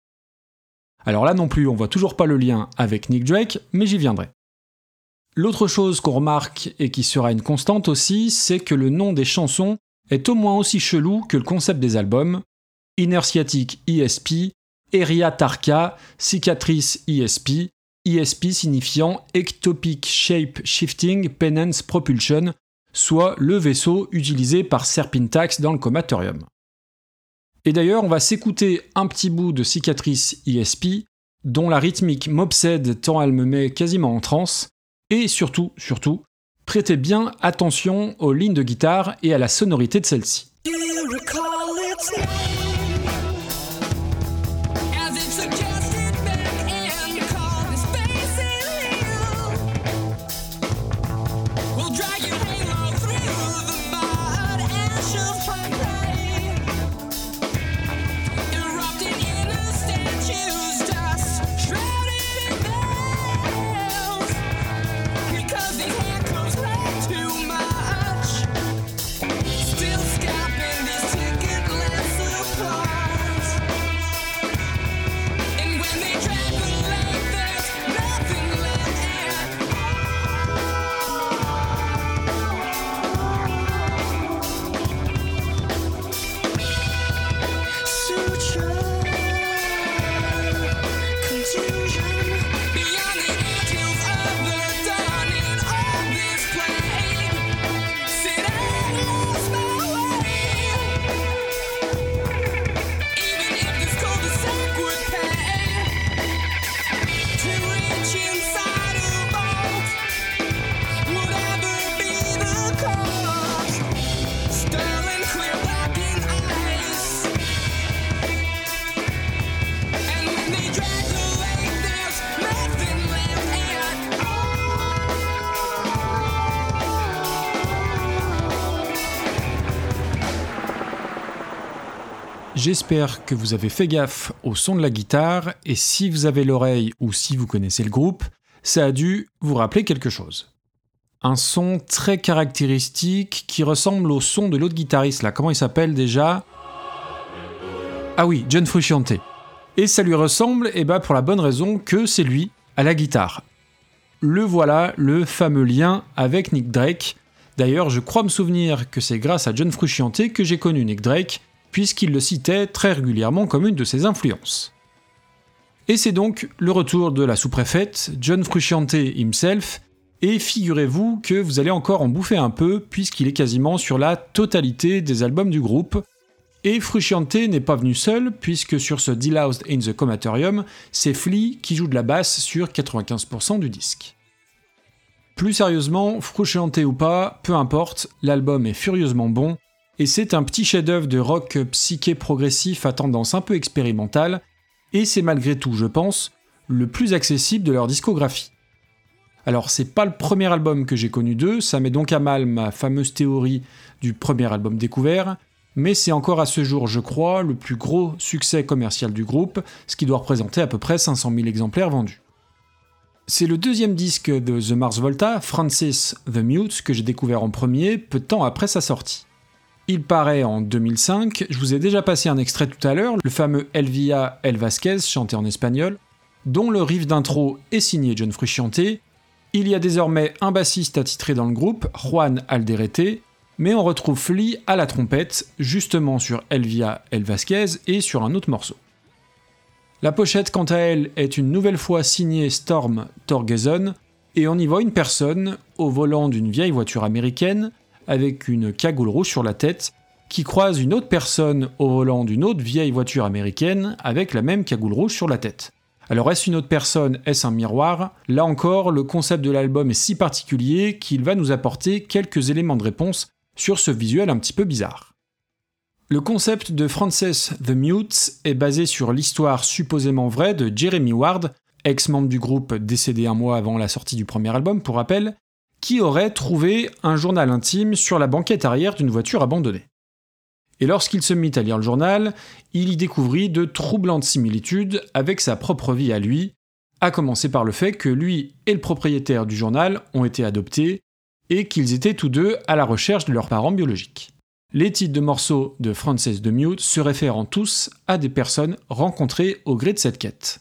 Alors là non plus, on voit toujours pas le lien avec Nick Drake, mais j'y viendrai. L'autre chose qu'on remarque et qui sera une constante aussi, c'est que le nom des chansons est au moins aussi chelou que le concept des albums. Inertiatique ESP, Eriatarca, Cicatrice ESP, ESP signifiant Ectopic Shape Shifting Penance Propulsion, soit le vaisseau utilisé par Serpintax dans le comatorium. Et d'ailleurs, on va s'écouter un petit bout de Cicatrice ESP, dont la rythmique m'obsède tant elle me met quasiment en transe, et surtout, surtout, prêtez bien attention aux lignes de guitare et à la sonorité de celle-ci. J'espère que vous avez fait gaffe au son de la guitare, et si vous avez l'oreille ou si vous connaissez le groupe, ça a dû vous rappeler quelque chose. Un son très caractéristique qui ressemble au son de l'autre guitariste là, comment il s'appelle déjà? Ah oui, John Frusciante. Et ça lui ressemble, et bah pour la bonne raison que c'est lui à la guitare. Le voilà, le fameux lien avec Nick Drake. D'ailleurs, je crois me souvenir que c'est grâce à John Frusciante que j'ai connu Nick Drake, puisqu'il le citait très régulièrement comme une de ses influences. Et c'est donc le retour de la sous-préfète, John Frusciante himself, et figurez-vous que vous allez encore en bouffer un peu, puisqu'il est quasiment sur la totalité des albums du groupe. Et Frusciante n'est pas venu seul, puisque sur ce Deloused in the Comatorium, c'est Flea qui joue de la basse sur 95% du disque. Plus sérieusement, Frusciante ou pas, peu importe, l'album est furieusement bon, et c'est un petit chef-d'œuvre de rock psyché progressif à tendance un peu expérimentale, et c'est malgré tout, je pense, le plus accessible de leur discographie. Alors, c'est pas le premier album que j'ai connu d'eux, ça met donc à mal ma fameuse théorie du premier album découvert, mais c'est encore à ce jour, je crois, le plus gros succès commercial du groupe, ce qui doit représenter à peu près 500 000 exemplaires vendus. C'est le deuxième disque de The Mars Volta, Francis the Mute, que j'ai découvert en premier, peu de temps après sa sortie. Il paraît en 2005, je vous ai déjà passé un extrait tout à l'heure, le fameux Elvia El Vasquez chanté en espagnol, dont le riff d'intro est signé John Frusciante, Il y a désormais un bassiste attitré dans le groupe, Juan Alderete, mais on retrouve Flea à la trompette, justement sur Elvia El Vasquez et sur un autre morceau. La pochette, quant à elle, est une nouvelle fois signée Storm Torgeson, et on y voit une personne au volant d'une vieille voiture américaine, avec une cagoule rouge sur la tête, qui croise une autre personne au volant d'une autre vieille voiture américaine, avec la même cagoule rouge sur la tête. Alors est-ce une autre personne, est-ce un miroir? Là encore, le concept de l'album est si particulier qu'il va nous apporter quelques éléments de réponse sur ce visuel un petit peu bizarre. Le concept de Frances the Mute est basé sur l'histoire supposément vraie de Jeremy Ward, ex-membre du groupe décédé un mois avant la sortie du premier album pour rappel, qui aurait trouvé un journal intime sur la banquette arrière d'une voiture abandonnée. Et lorsqu'il se mit à lire le journal, il y découvrit de troublantes similitudes avec sa propre vie à lui, à commencer par le fait que lui et le propriétaire du journal ont été adoptés et qu'ils étaient tous deux à la recherche de leurs parents biologiques. Les titres de morceaux de Frances de Mute se réfèrent tous à des personnes rencontrées au gré de cette quête.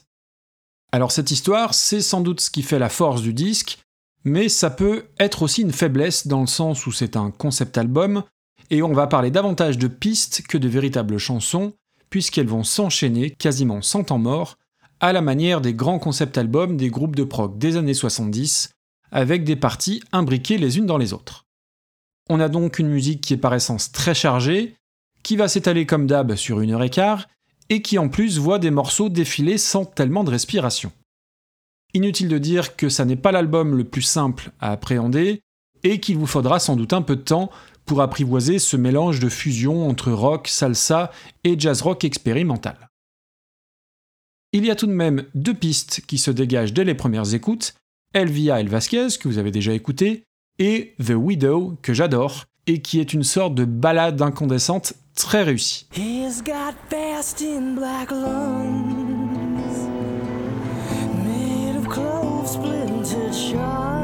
Alors cette histoire, c'est sans doute ce qui fait la force du disque, mais ça peut être aussi une faiblesse dans le sens où c'est un concept album, et on va parler davantage de pistes que de véritables chansons, puisqu'elles vont s'enchaîner quasiment sans temps mort, à la manière des grands concept albums des groupes de prog des années 70, avec des parties imbriquées les unes dans les autres. On a donc une musique qui est par essence très chargée, qui va s'étaler comme d'hab sur une heure et quart, et qui en plus voit des morceaux défiler sans tellement de respiration. Inutile de dire que ça n'est pas l'album le plus simple à appréhender, et qu'il vous faudra sans doute un peu de temps pour apprivoiser ce mélange de fusion entre rock, salsa et jazz rock expérimental. Il y a tout de même deux pistes qui se dégagent dès les premières écoutes, Elvia El Vasquez, que vous avez déjà écouté, et The Widow, que j'adore, et qui est une sorte de ballade incandescente très réussie. splintered shards.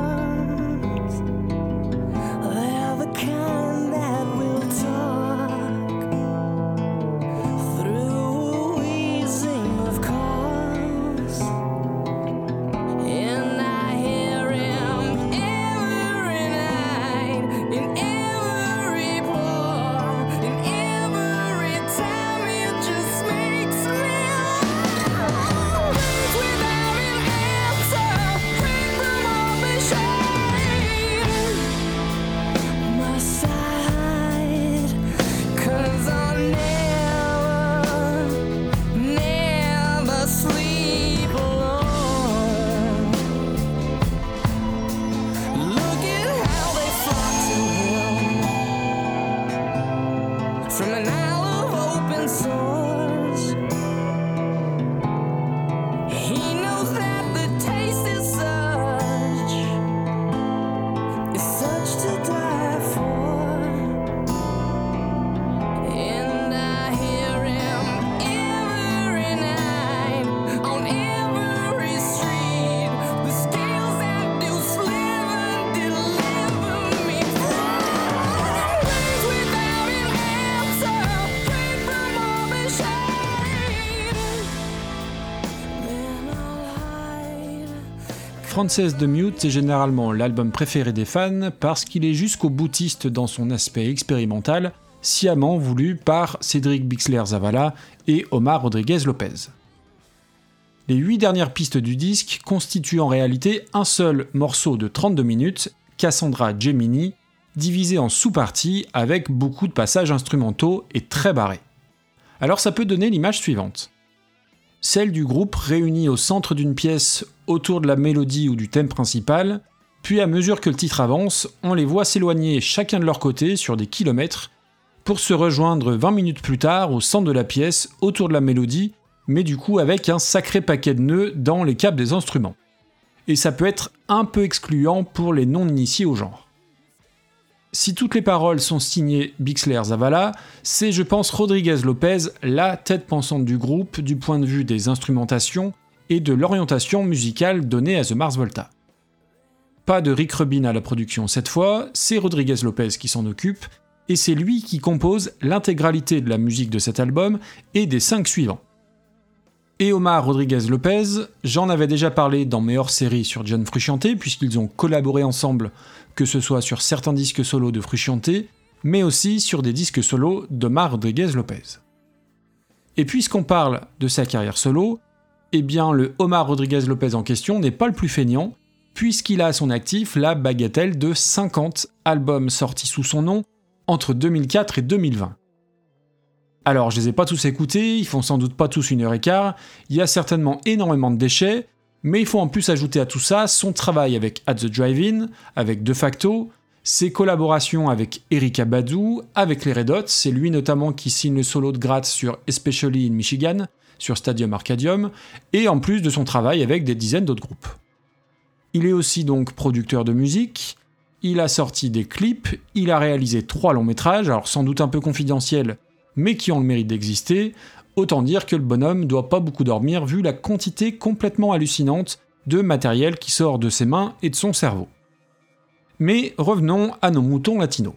Frances de Mute est généralement l'album préféré des fans parce qu'il est jusqu'au boutiste dans son aspect expérimental, sciemment voulu par Cédric Bixler-Zavala et Omar Rodriguez Lopez. Les huit dernières pistes du disque constituent en réalité un seul morceau de 32 minutes, Cassandra Gemini, divisé en sous-parties avec beaucoup de passages instrumentaux et très barrés. Alors ça peut donner l'image suivante celle du groupe réuni au centre d'une pièce autour de la mélodie ou du thème principal, puis à mesure que le titre avance, on les voit s'éloigner chacun de leur côté sur des kilomètres, pour se rejoindre 20 minutes plus tard au centre de la pièce autour de la mélodie, mais du coup avec un sacré paquet de nœuds dans les câbles des instruments. Et ça peut être un peu excluant pour les non-initiés au genre. Si toutes les paroles sont signées Bixler Zavala, c'est je pense Rodriguez Lopez la tête pensante du groupe du point de vue des instrumentations et de l'orientation musicale donnée à The Mars Volta. Pas de Rick Rubin à la production cette fois, c'est Rodriguez Lopez qui s'en occupe, et c'est lui qui compose l'intégralité de la musique de cet album et des cinq suivants. Et Omar Rodriguez Lopez, j'en avais déjà parlé dans mes hors-séries sur John Frusciante, puisqu'ils ont collaboré ensemble, que ce soit sur certains disques solos de Frusciante, mais aussi sur des disques solos d'Omar Rodriguez Lopez. Et puisqu'on parle de sa carrière solo, eh bien le Omar Rodriguez Lopez en question n'est pas le plus feignant, puisqu'il a à son actif la bagatelle de 50 albums sortis sous son nom entre 2004 et 2020. Alors, je les ai pas tous écoutés, ils font sans doute pas tous une heure et quart, il y a certainement énormément de déchets, mais il faut en plus ajouter à tout ça son travail avec At the Drive-In, avec De Facto, ses collaborations avec Erika Badu, avec les Red Hot, c'est lui notamment qui signe le solo de Gratz sur Especially in Michigan, sur Stadium Arcadium, et en plus de son travail avec des dizaines d'autres groupes. Il est aussi donc producteur de musique, il a sorti des clips, il a réalisé trois longs métrages, alors sans doute un peu confidentiels, mais qui ont le mérite d'exister, autant dire que le bonhomme doit pas beaucoup dormir vu la quantité complètement hallucinante de matériel qui sort de ses mains et de son cerveau. Mais revenons à nos moutons latinos.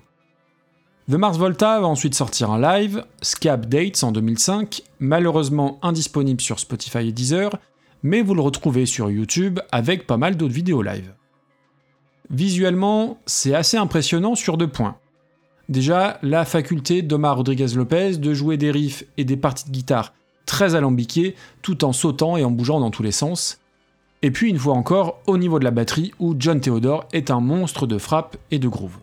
The Mars Volta va ensuite sortir un live, Scab Dates en 2005, malheureusement indisponible sur Spotify et Deezer, mais vous le retrouvez sur YouTube avec pas mal d'autres vidéos live. Visuellement, c'est assez impressionnant sur deux points. Déjà, la faculté d'Omar Rodriguez Lopez de jouer des riffs et des parties de guitare très alambiquées tout en sautant et en bougeant dans tous les sens. Et puis une fois encore, au niveau de la batterie où John Theodore est un monstre de frappe et de groove.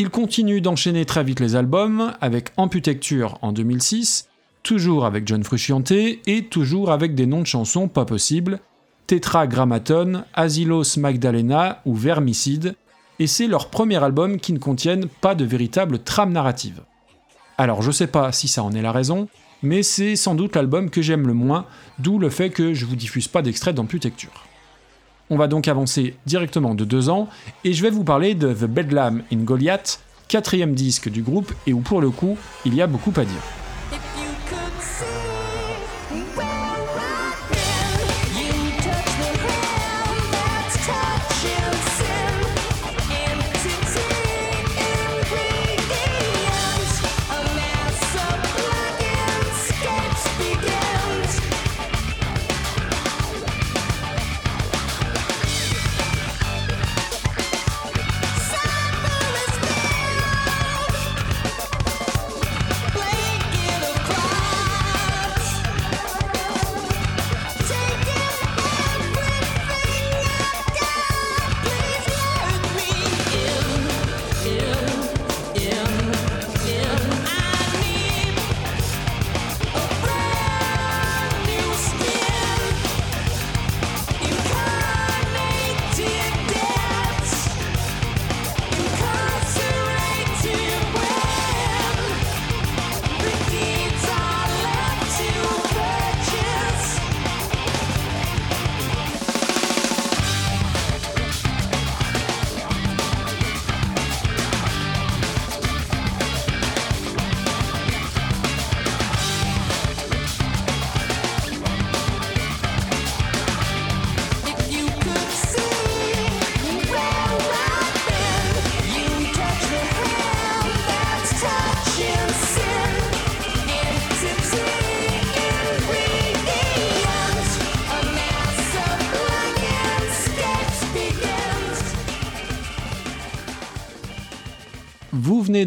Il continue d'enchaîner très vite les albums avec Amputecture en 2006, toujours avec John Frusciante et toujours avec des noms de chansons pas possibles, Tetragrammaton, Asilos Magdalena ou Vermicide, et c'est leur premier album qui ne contiennent pas de véritable trame narrative. Alors je sais pas si ça en est la raison, mais c'est sans doute l'album que j'aime le moins, d'où le fait que je vous diffuse pas d'extrait d'Amputecture. On va donc avancer directement de deux ans, et je vais vous parler de The Bedlam in Goliath, quatrième disque du groupe, et où pour le coup, il y a beaucoup à dire.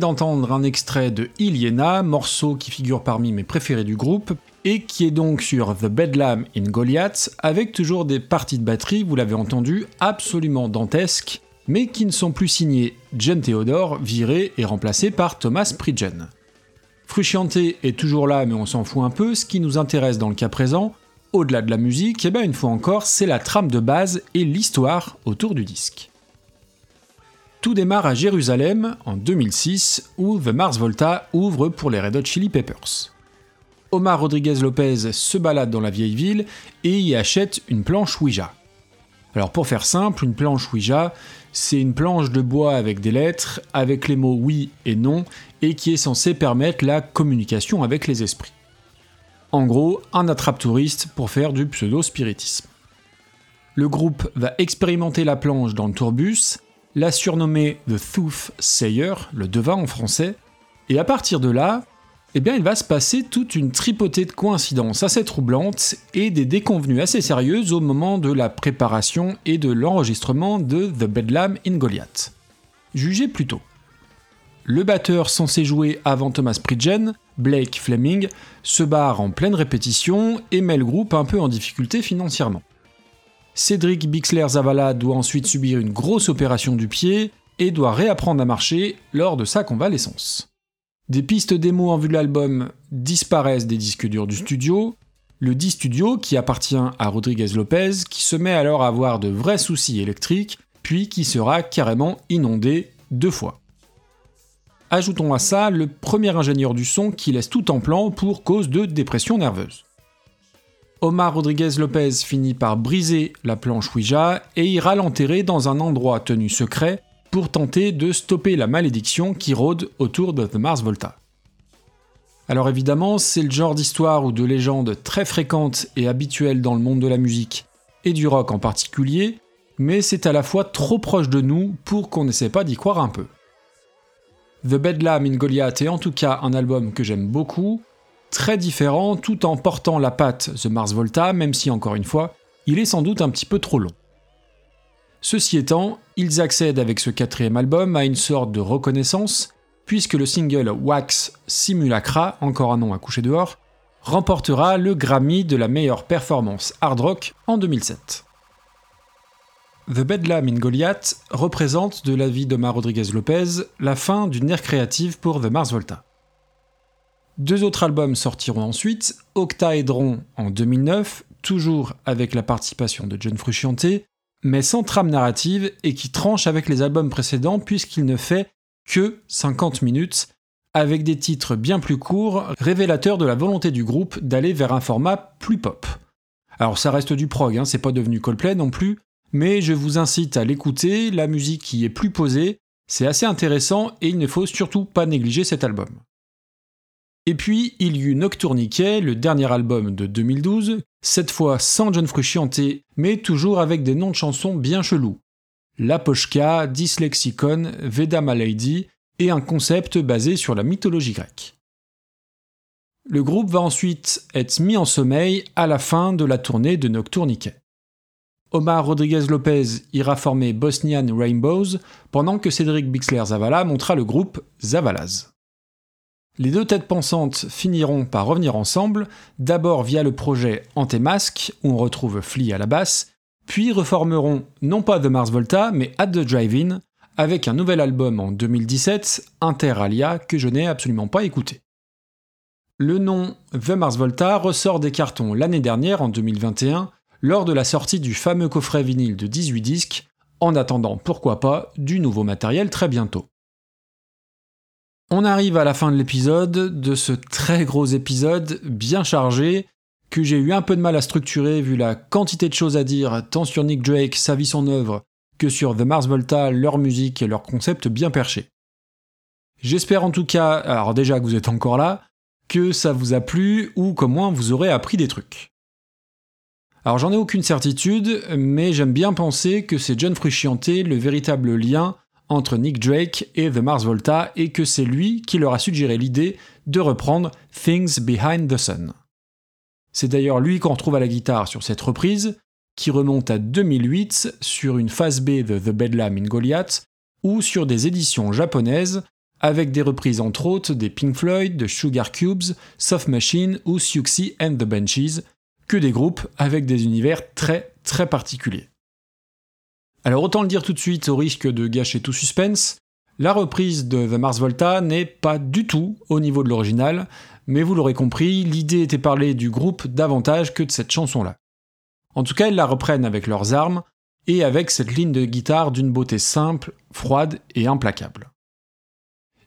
D'entendre un extrait de Iliena, morceau qui figure parmi mes préférés du groupe, et qui est donc sur The Bedlam in Goliath, avec toujours des parties de batterie, vous l'avez entendu, absolument dantesques, mais qui ne sont plus signées John Theodore, viré et remplacé par Thomas Pridgen. Frusciante est toujours là, mais on s'en fout un peu, ce qui nous intéresse dans le cas présent, au-delà de la musique, et bien une fois encore, c'est la trame de base et l'histoire autour du disque. Tout démarre à Jérusalem en 2006 où The Mars Volta ouvre pour les Red Hot Chili Peppers. Omar Rodriguez Lopez se balade dans la vieille ville et y achète une planche Ouija. Alors pour faire simple, une planche Ouija, c'est une planche de bois avec des lettres, avec les mots oui et non, et qui est censée permettre la communication avec les esprits. En gros, un attrape-touriste pour faire du pseudo-spiritisme. Le groupe va expérimenter la planche dans le tourbus, la surnommer The Thooth Sayer, le devin en français, et à partir de là, eh bien il va se passer toute une tripotée de coïncidences assez troublantes et des déconvenues assez sérieuses au moment de la préparation et de l'enregistrement de The Bedlam in Goliath. Jugez plutôt. Le batteur censé jouer avant Thomas Pridgen, Blake Fleming, se barre en pleine répétition et met le groupe un peu en difficulté financièrement. Cédric Bixler-Zavala doit ensuite subir une grosse opération du pied et doit réapprendre à marcher lors de sa convalescence. Des pistes démo en vue de l'album disparaissent des disques durs du studio, le disque studio qui appartient à Rodriguez Lopez qui se met alors à avoir de vrais soucis électriques puis qui sera carrément inondé deux fois. Ajoutons à ça le premier ingénieur du son qui laisse tout en plan pour cause de dépression nerveuse. Omar Rodriguez Lopez finit par briser la planche Ouija et ira l'enterrer dans un endroit tenu secret pour tenter de stopper la malédiction qui rôde autour de The Mars Volta. Alors évidemment, c'est le genre d'histoire ou de légende très fréquente et habituelle dans le monde de la musique, et du rock en particulier, mais c'est à la fois trop proche de nous pour qu'on n'essaie pas d'y croire un peu. The Bedlam in Goliath est en tout cas un album que j'aime beaucoup, très différent tout en portant la patte The Mars Volta, même si encore une fois, il est sans doute un petit peu trop long. Ceci étant, ils accèdent avec ce quatrième album à une sorte de reconnaissance, puisque le single Wax Simulacra, encore un nom à coucher dehors, remportera le Grammy de la meilleure performance hard rock en 2007. The Bedlam in Goliath représente, de l'avis d'Omar Rodriguez Lopez, la fin d'une ère créative pour The Mars Volta. Deux autres albums sortiront ensuite, Octaedron en 2009, toujours avec la participation de John Frusciante, mais sans trame narrative et qui tranche avec les albums précédents puisqu'il ne fait que 50 minutes, avec des titres bien plus courts, révélateurs de la volonté du groupe d'aller vers un format plus pop. Alors ça reste du prog, hein, c'est pas devenu Coldplay non plus, mais je vous incite à l'écouter, la musique qui est plus posée, c'est assez intéressant et il ne faut surtout pas négliger cet album. Et puis, il y eut Nocturniquet, le dernier album de 2012, cette fois sans John Frusciante, mais toujours avec des noms de chansons bien chelous. La Pochka, Dyslexicon, Veda Malady, et un concept basé sur la mythologie grecque. Le groupe va ensuite être mis en sommeil à la fin de la tournée de Nocturniquet. Omar Rodriguez Lopez ira former Bosnian Rainbows, pendant que Cédric Bixler Zavala montra le groupe Zavalaz. Les deux têtes pensantes finiront par revenir ensemble, d'abord via le projet Antemasque, où on retrouve Flea à la basse, puis reformeront non pas The Mars Volta, mais At the Drive-In, avec un nouvel album en 2017, Inter Alia, que je n'ai absolument pas écouté. Le nom The Mars Volta ressort des cartons l'année dernière, en 2021, lors de la sortie du fameux coffret vinyle de 18 disques, en attendant pourquoi pas du nouveau matériel très bientôt. On arrive à la fin de l'épisode, de ce très gros épisode bien chargé, que j'ai eu un peu de mal à structurer vu la quantité de choses à dire, tant sur Nick Drake, sa vie, son œuvre, que sur The Mars Volta, leur musique et leur concept bien perché. J'espère en tout cas, alors déjà que vous êtes encore là, que ça vous a plu ou qu'au moins vous aurez appris des trucs. Alors j'en ai aucune certitude, mais j'aime bien penser que c'est John Frusciante le véritable lien entre Nick Drake et The Mars Volta et que c'est lui qui leur a suggéré l'idée de reprendre Things Behind the Sun. C'est d'ailleurs lui qu'on retrouve à la guitare sur cette reprise, qui remonte à 2008 sur une phase B de The Bedlam in Goliath ou sur des éditions japonaises avec des reprises entre autres des Pink Floyd, de Sugar Cubes, Soft Machine ou Siouxsie and the Benchies, que des groupes avec des univers très très particuliers. Alors autant le dire tout de suite au risque de gâcher tout suspense, la reprise de The Mars Volta n'est pas du tout au niveau de l'original, mais vous l'aurez compris, l'idée était parler du groupe davantage que de cette chanson-là. En tout cas, ils la reprennent avec leurs armes et avec cette ligne de guitare d'une beauté simple, froide et implacable.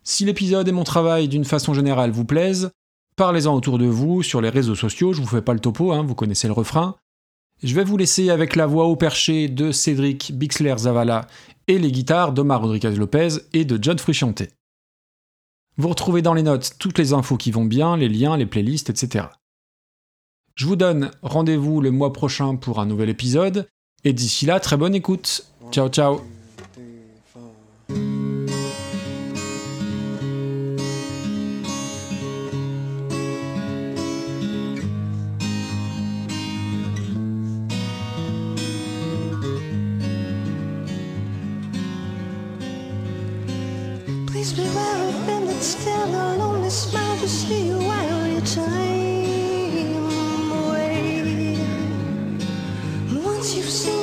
Si l'épisode et mon travail d'une façon générale vous plaisent, parlez-en autour de vous, sur les réseaux sociaux, je vous fais pas le topo, hein, vous connaissez le refrain, je vais vous laisser avec la voix au perché de Cédric Bixler Zavala et les guitares d'Omar Rodriguez Lopez et de John Frusciante. Vous retrouvez dans les notes toutes les infos qui vont bien, les liens, les playlists, etc. Je vous donne rendez-vous le mois prochain pour un nouvel épisode, et d'ici là, très bonne écoute. Ciao ciao still an only smile to see you while your time away. Once you see. seen